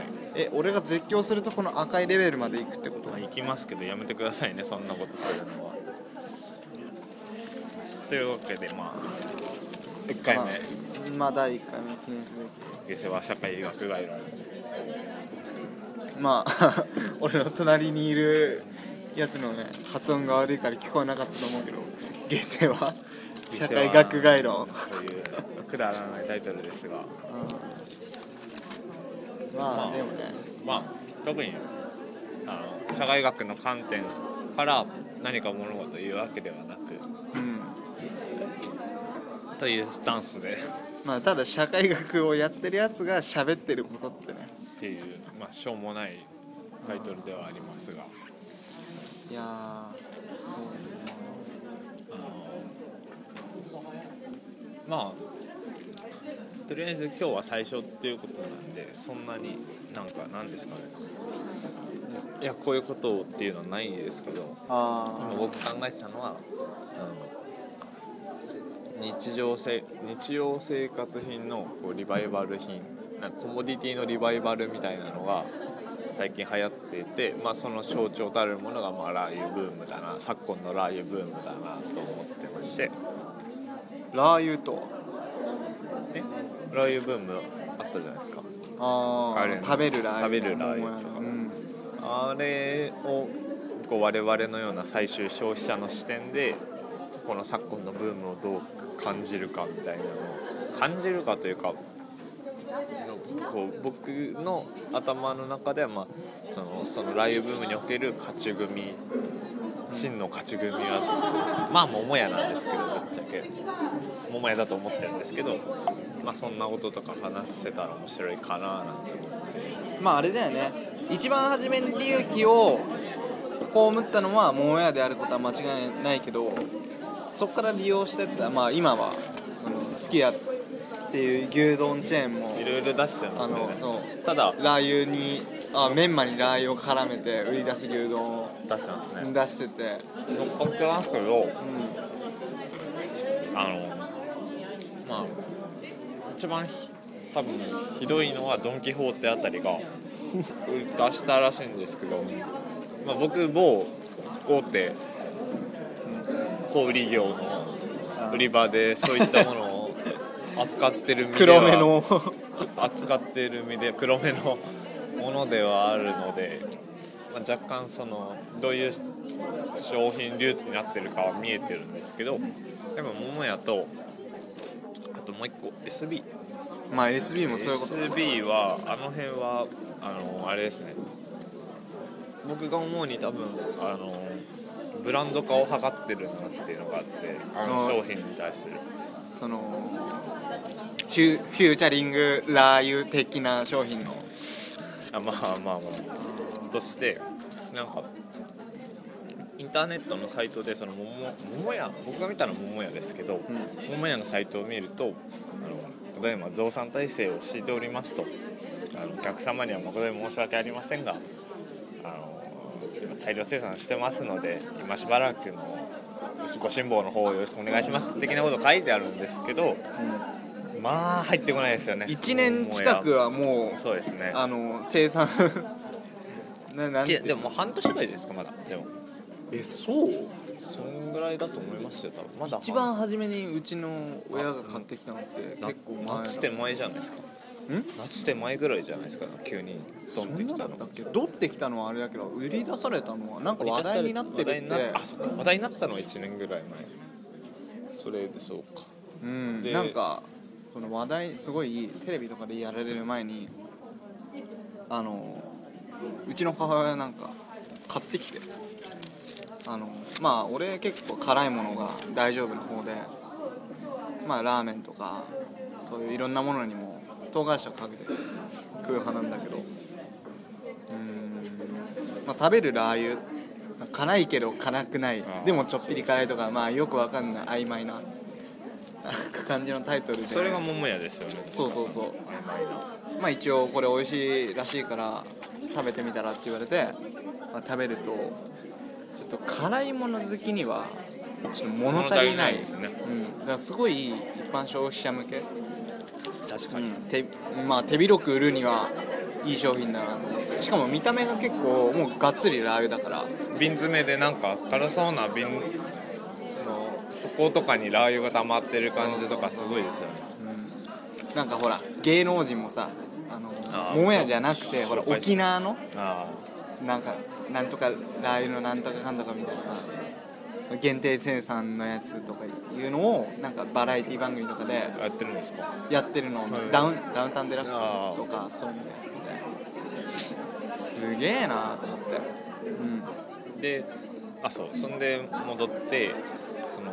はいえ俺が絶叫するとこの赤いレベルまで行くってこと？まあ、行きますけどやめてくださいねそんなことするのは。というわけでまあ1回目。まあまあ第1回目記念すべ下世話社会学概論。きまあ俺の隣にいるやつのね発音が悪いから聞こえなかったと思うけど下世話社会学概論というくだらないタイトルですが。うんままああでもね。まあ特にあの社会学の観点から何か物事を言うわけではなくうん。というスタンスで。まあただ社会学をやってるやつが喋ってることってね。っていう、まあ、しょうもないタイトルではありますが、いやーそうですね。あのまあとりあえず今日は最初っていうことなんでそんなになんかなんですかね。いやこういうことをっていうのはないんですけどあ今僕考えてたのはあの日常せ日用生活品のこうリバイバル品なんかコモディティのリバイバルみたいなのが最近流行っていて、まあ、その象徴たるものがまあラー油ブームだな昨今のラー油ブームだなと思ってまして。あラー油とは？えラー油ブームあったじゃないですか。ああ食べるラー油。食べるラー油とか。うんあれをこう我々のような最終消費者の視点でこの昨今のブームをどう感じるかみたいなのを感じるかというかこう僕の頭の中では、まあ、そのそのラー油ブームにおける勝ち組真の勝ち組はまあ桃屋なんですけどぶっちゃけ。桃屋だと思ってるんですけど、まあ、そんなこととか話せたら面白いかななんて思って。まああれだよね。一番初めに利益を被ったのは桃屋であることは間違いないけどそこから利用してったまあ今はあのすき家っていう牛丼チェーンもいろいろ出してるんであすよね。のそう。ただラー油にあメンマにラー油を絡めて売り出す牛丼を出してますね出してて、乗っかってますけどうあのまあ一番ひ多分ひどいのはドン・キホーテあたりが出したらしいんですけど、まあ、僕某大手小売業の売り場でそういったものを扱ってるん、身では黒目の。扱っている身で黒目のものではあるので、まあ、若干そのどういう商品流通になってるかは見えてるんですけどでも桃屋とあともう一個 SB まあ SB もそういうこと SB はあの辺はあのあれですね。僕が思うに多分あのブランド化を図ってるなっていうのがあってあの商品に対するそのフュフューチャリングラー油的な商品のあまあまあまあとしてなんかインターネットのサイトでその桃桃屋僕が見たのは桃屋ですけど、うん。桃屋のサイトを見るとあのただいま増産体制を敷いておりますとあのお客様には誠に申し訳ありませんがあの今大量生産してますので今しばらくのご辛抱の方をよろしくお願いします的なこと書いてあるんですけどまあ入ってこないですよね1年近くはもうそうですね。あの生産 ななでももう？半年ぐらいですかまだ。でもえそう？そんぐらいだと思いますよ多分。まだ一番初めにうちの親が買ってきたのってな結構前夏手前じゃないですか。ん？夏手前ぐらいじゃないですか急にドンってきたのそんなだったっけ？ドってきたのはあれだけど売り出されたのはなんか話題になってるって。あそっか。話題になったのは1年ぐらい前。それでそうか。うん。でなんかその話題すごいテレビとかでやられる前にあのうちの母親なんか買ってきてあのまあ俺結構辛いものが大丈夫な方でまあラーメンとかそういういろんなものにも唐辛子をかけて食う派なんだけどうーん、まあ、食べるラー油辛いけど辛くないでもちょっぴり辛いとかまあよくわかんない曖昧な感じのタイトルで。それが桃屋ですよね。そうそうそう。まあ一応これ美味しいらしいから食べてみたらって言われて、まあ、食べるとちょっと辛いもの好きにはちょっと物足りない。ですね。うん、だからすごい一般消費者向け、確かに、うん。手まあ、手広く売るにはいい商品だなと思って。しかも見た目が結構もうがっつりラー油だから。瓶詰めでなんか辛そうな瓶の底とかにラー油が溜まってる感じとかすごいですよね。うん。なんかほら芸能人もさあのあー桃屋じゃなくてほら沖縄のあなんかなんとかラー油のなんとかかんとかみたいな。限定生産のやつとかいうのをなんかバラエティ番組とかであやってるんですか？やってるの。ダウンダウンタウンデラックスとかそういうのやってて。すげえなと思って。うん。であそう。そんで戻ってその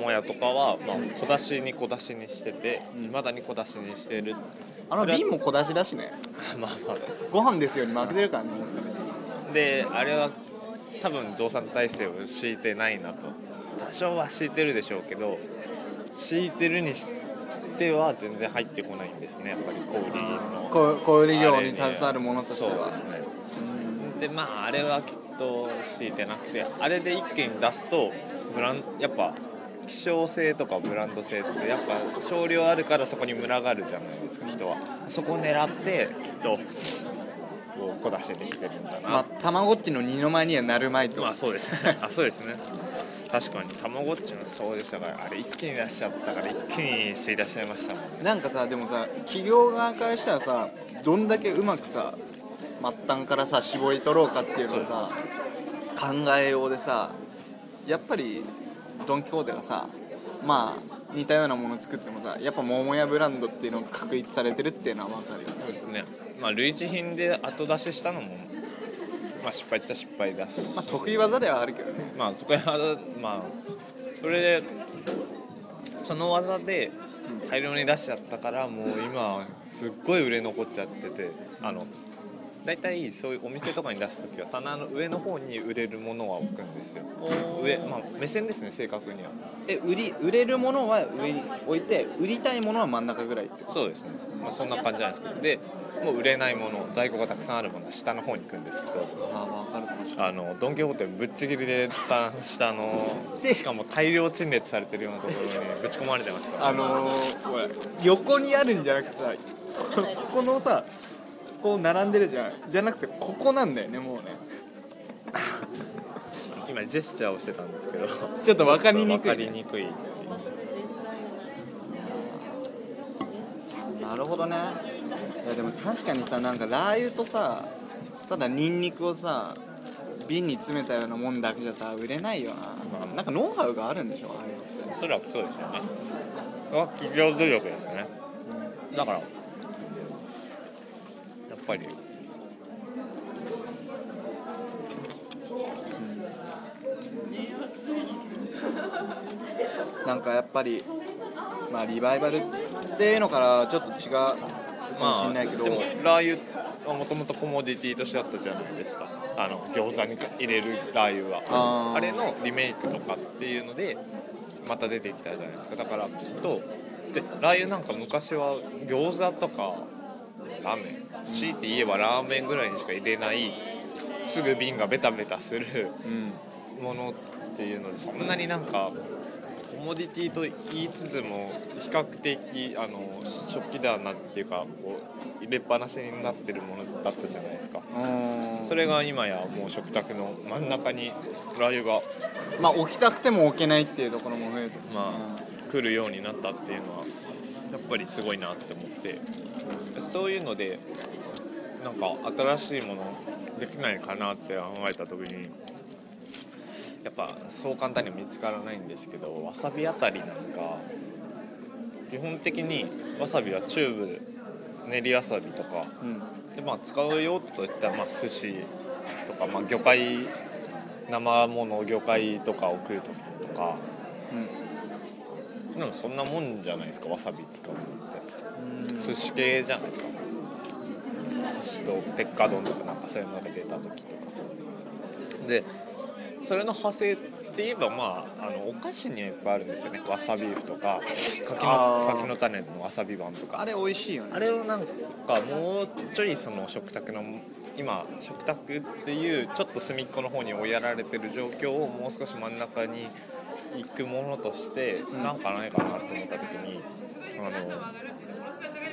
桃屋とかは、まあ、小出しに小出しにしててうん。いま、だに小出しにしてる。あの瓶も小出しだしね。まあまあ。ご飯ですよに負けてるからねであれは多分増産体制を敷いてないなと。多少は敷いてるでしょうけど敷いてるにしては全然入ってこないんですねやっぱり小売りの。こ小売業に携わるものとしては。そうですね。うんでまああれはきっと敷いてなくてあれで一気に出すとブランやっぱ希少性とかブランド性ってやっぱ少量あるからそこに群がるじゃないですか人は。そこを狙ってきっとこう小出しにしてるんだなまあたまごっちの二の舞にはなるまいとまあそうですね。あそうですね。確かにたまごっちのそうでしたからあれ一気に出しちゃったから一気に吸い出しちゃいましたもんね。なんかさでもさ企業側からしたらさどんだけうまくさ末端からさ絞り取ろうかっていうのをさ考えようでさやっぱりドン・キホーテがさまあ似たようなもの作ってもさやっぱ桃屋ブランドっていうのが確立されてるっていうのは分かるよそうですね。まあ類似品で後出ししたのもまあ失敗っちゃ失敗だし。まあ得意技ではあるけどね。まあそこはまあそれでその技で大量に出しちゃったからもう今すっごい売れ残っちゃっててあの大体そういうお店とかに出す時は棚の上の方に売れるものは置くんですよ。上まあ目線ですね正確には。え売り売れるものは上に置いて売りたいものは真ん中ぐらいってこと？そうですね、まあ、そんな感じなんですけど。でもう売れないもの在庫がたくさんあるものは下の方に行くんですけどああ分かるかもしれない。あのドン・キホーテぶっちぎりでた下のしかも大量陳列されてるようなところにぶち込まれてますから。あのー、ほら横にあるんじゃなくてさこここのさこう並んでるじゃん。じゃなくてここなんだよねもうね。今ジェスチャーをしてたんですけどちょっと分かりにくい分かりにくいなるほどねいやでも確かにさなんかラー油とさただニンニクをさ瓶に詰めたようなもんだけじゃさ売れないよな、まあなんかノウハウがあるんでしょああいうの。っておそらくそうですよね。企業努力ですよね。だからやっぱり。なんかやっぱりまあリバイバルっていうのからちょっと違うまあれないけど、でもラー油はもともとコモディティとしてあったじゃないですか。あの餃子に入れるラー油は。あれのリメイクとかっていうのでまた出てきたじゃないですか。だからきっとでラー油なんか昔は餃子とかラーメン。強いて言えばラーメンぐらいにしか入れないすぐ瓶がベタベタするうん。ものっていうのでそんなになんかコモディティと言いつつも比較的あの食器棚っていうかこう入れっぱなしになってるものだったじゃないですか。うん。それが今やもう食卓の真ん中にラー油がまあ置きたくても置けないっていうところも増えてまあ来るようになったっていうのはやっぱりすごいなって思って。そういうのでなんか新しいものできないかなって考えた時にやっぱそう簡単には見つからないんですけどわさびあたりなんか基本的にわさびはチューブ練りわさびとかうん。で、まあ、使うよといったら、まあ、寿司とか、まあ、魚介生もの魚介とかを食う時とかでもそんなもんじゃないですかわさび使うのって。うん。寿司系じゃないですか。寿司と鉄火丼とかなんかそういうのが出た時とか。でそれの派生って言えばまああのお菓子にはいっぱいあるんですよね。わさビーフとか柿の柿の種のわさび版とか。あれ美味しいよね。あれをなんかもうちょいその食卓の今食卓っていうちょっと隅っこの方に追いやられてる状況をもう少し真ん中に行くものとしてん。なんかないかなと思った時にあの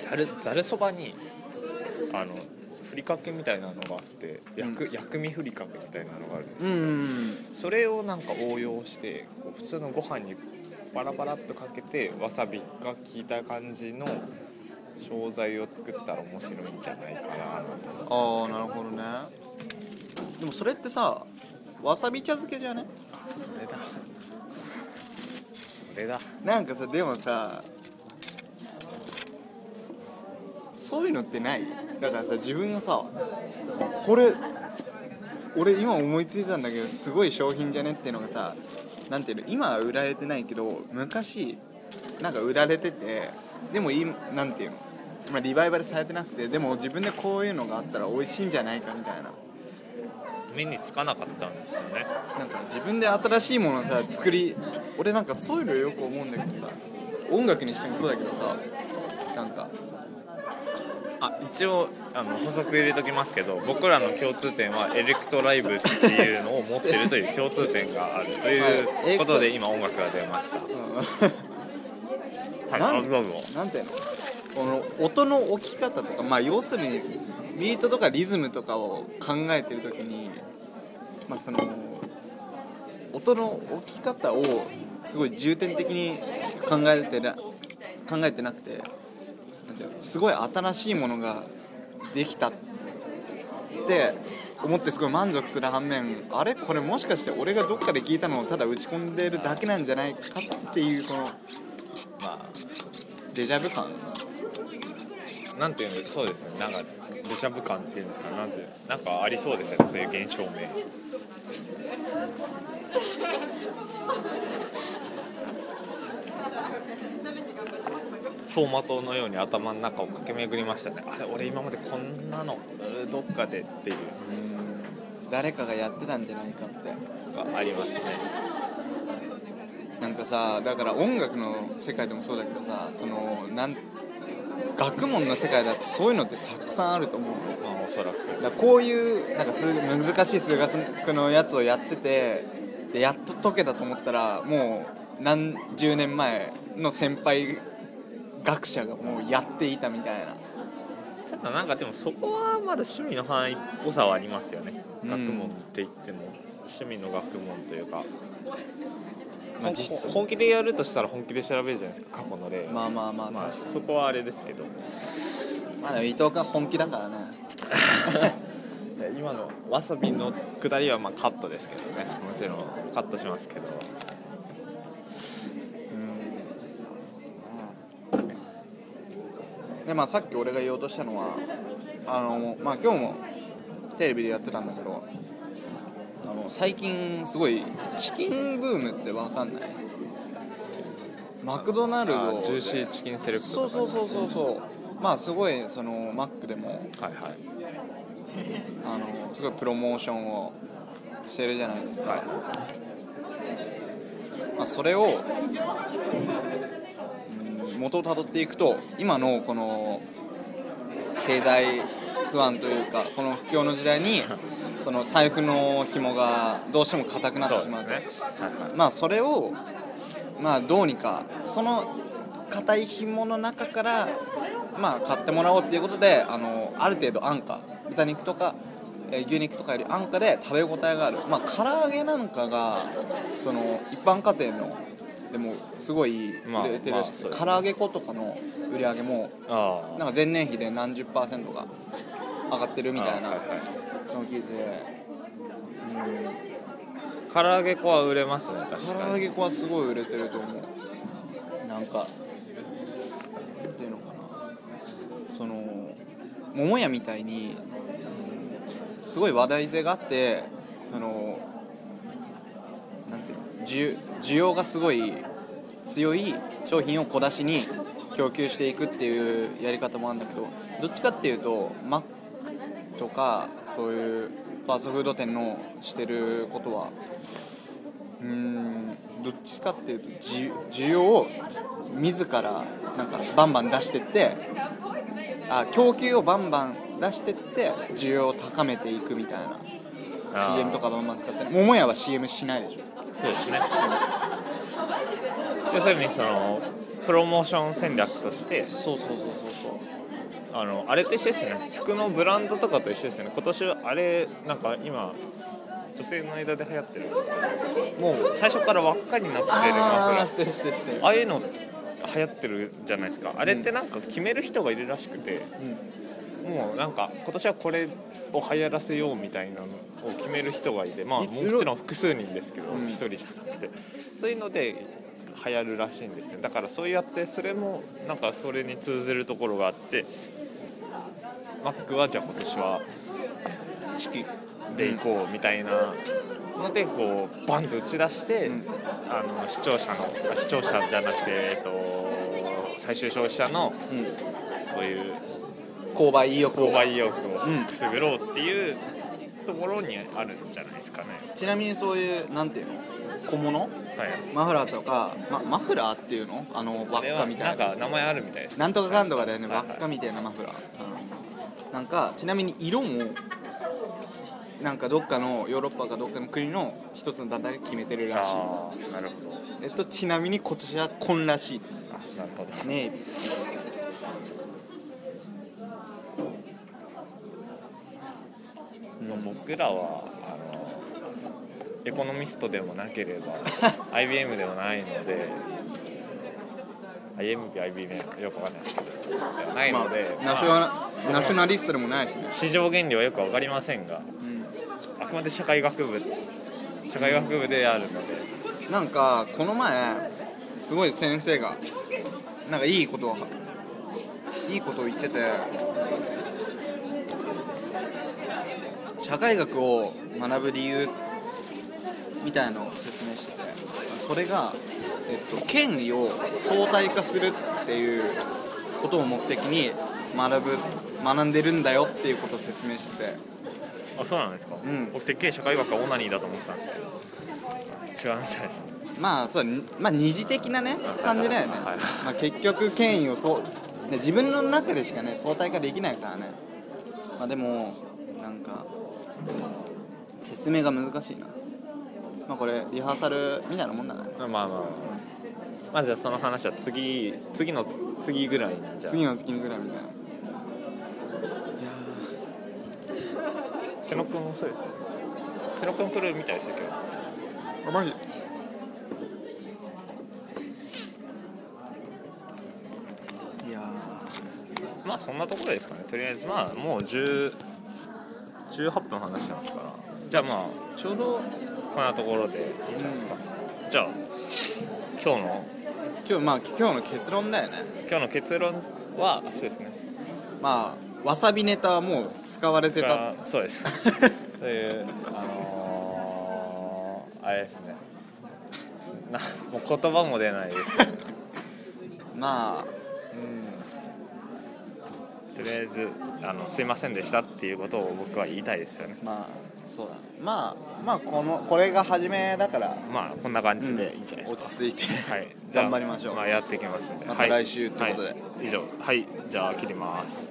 ざるざるそばにあのふりかけみたいなのがあって薬,、薬味ふりかけみたいなのがあるんですうよ、んそれをなんか応用してこう普通のご飯にパラパラっとかけてわさびが効いた感じの商材を作ったら面白いんじゃないかなとああなるほどね。でもそれってさわさび茶漬けじゃね？あそれだ。それだ。なんかさでもさそういうのってない。だからさ自分がさこれ俺今思いついたんだけどすごい商品じゃねっていうのがさなんていうの今は売られてないけど昔なんか売られててでもいいなんていうの、まあ、リバイバルされてなくてでも自分でこういうのがあったら美味しいんじゃないかみたいな。目につかなかったんですよね。なんか自分で新しいものをさ作り俺なんかそういうのよく思うんだけどさ音楽にしてもそうだけどさなんかあ一応あの補足入れときますけど僕らの共通点はエレクトライブっていうのを持ってるという共通点があるということで今音楽が出ました。ていうの？この音の置き方とかまあ要するにビートとかリズムとかを考えてる時にまあその音の置き方をすごい重点的に考えてな考えてなくてすごい新しいものができたって思ってすごい満足する反面あれ？これもしかして俺がどっかで聞いたのをただ打ち込んでるだけなんじゃないかっていうこのまデジャブ感。あなんていうんですそうですね。なんかデジャブ感っていうんですかなんていうなんかありそうですよね。そういう現象名 走馬灯のように頭の中を駆け巡りましたね。あれ俺今までこんなのどっかでっていう。誰かがやってたんじゃないかって。のがありますね。なんかさだから音楽の世界でもそうだけどさそのなん学問の世界だってそういうのってたくさんあると思うの。まあおそらくだこういうなんか数難しい数学のやつをやっててでやっと解けたと思ったらもう何十年前の先輩学者がもうやっていたみたいな。ただなんかでもそこはまだ趣味の範囲っぽさはありますよね、うん。学問って言っても。趣味の学問というか、まあ実本気でやるとしたら本気で調べるじゃないですか。過去の例、まあまあまあまあそこはあれですけど。まあでも伊藤君は本気だからね。今のわさびの下りはまあカットですけどね。もちろんカットしますけどでまあさっき俺が言おうとしたのはあのまあ今日もテレビでやってたんだけどあの最近すごいチキンブームってわかんない？マクドナルドあジューシーチキンセレクトそうそうそうそうそう。まあすごいそのマックでもはいはい。あのすごいプロモーションをしてるじゃないですか、はい。まあ、それを、うん元をたどっていくと今のこの経済不安というかこの不況の時代にその財布の紐がどうしても硬くなってしまうと。ね。はいはい。まあそれをまあどうにかその硬い紐の中からまあ買ってもらおうっていうことであのある程度安価豚肉とかえー牛肉とかより安価で食べ応えがある。まあ唐揚げなんかがその一般家庭のでもすごいまあ売れてるらしくて、まあそうですね唐揚げ粉とかの売り上げもあなんか前年比で何十パーセントが上がってるみたいなのをあはいはい。聞いて、唐揚げ粉は売れますね確うん、唐かに揚げ粉はすごい売れてると思う。なんかなんていうのかな。その桃屋みたいにすごい話題性があってそのなんていうの需需要がすごい強い商品を小出しに供給していくっていうやり方もあるんだけどどっちかっていうとマックとかそういうファーストフード店のしてることはうんどっちかっていうと需要を自らなんかバンバン出してってあ供給をバンバン出してって需要を高めていくみたいな。CM とかバンバン使って桃屋は CM しないでしょ。そうですね。要するにそのプロモーション戦略としてそうそうそうそうあのあれと一緒ですね。服のブランドとかと一緒ですよね。今年はあれなんか今女性の間で流行ってる。もう最初から輪っかになってるマフラーああしてるしてるしてる。ああいうの流行ってるじゃないですか。あれってなんか決める人がいるらしくて、もうなんか今年はこれを流行らせようみたいなのを決める人がいてまあいもちろん複数人ですけどうん。一、人じゃなくて。そういうので流行るらしいんですよ。だからそうやってそれもなんかそれに通ずるところがあってマックはじゃあ今年はチキで行こうみたいなのでこうバンと打ち出して、うん。あの視聴者のあ視聴者じゃなくて、えっと、最終消費者のそういう購買意欲を。購買意欲をうんくすぐろうっていうところにあるんじゃないですかね。ちなみにそういうなんていうの？小物？はい、マフラーとか、ま、マフラーっていうの？あの輪っかみたいな。か名前あるみたいです。なんとかかんとかだよね。輪っかみたいなマフラー、うん。なんかちなみに色もなんかどっかのヨーロッパかどっかの国の一つの団体が決めてるらしい。なるほど。えっとちなみに今年は紺らしいです。あなるほど。ネイビもう僕らはあのエコノミストでもなければ IBM でもないので IMB、IBM よくわかんないですけどないまので、あナショまあナナショナリストでもないしね、市場原理はよくわかりませんがうん。あくまで社会学部社会学部であるので。なんかこの前すごい先生がなんかいいことをいいことを言ってて社会学を学ぶ理由みたいなのを説明しててそれが、えっと、権威を相対化するっていうことを目的に学ぶ学んでるんだよっていうことを説明してて。あそうなんですか、うん。僕てっきり社会学はオナニーだと思ってたんですけど。違うみたいですねまあそうまあ二次的なね感じだよね、はい。まあ、結局権威をそう、ね、自分の中でしかね相対化できないからね。まあでもなんか説明が難しいな。まあこれリハーサルみたいなもんだからねまあまあまあ。まあじゃあその話は次次の次ぐらいにじゃあ。次の月ぐらいみたいな。いや瀬野くんもそうですよ。ね瀬野くん来るみたいですよ今日。ーあマジ？いやまあそんなところですかね。とりあえずまあもう10 18分話してますから。じゃあまあーちょうどこんなところでいいんじゃないですか、じゃあ今日の？今日まあ今日の結論だよね。今日の結論はそうですね。まあわさびネタはもう使われてた。がそうです。そういうあのー、あれですね。なもう言葉も出ないです。け どまあうんとりあえずあのすいませんでしたっていうことを僕は言いたいですよね。まあそうだ。ねまあまあこのこれが初めだからまあこんな感じでいいんじゃない落ですか、ち着いて、はい、頑張りましょう。まあ、やっていきますんで。また来週ってことで。はい。以上。はい。じゃあ切ります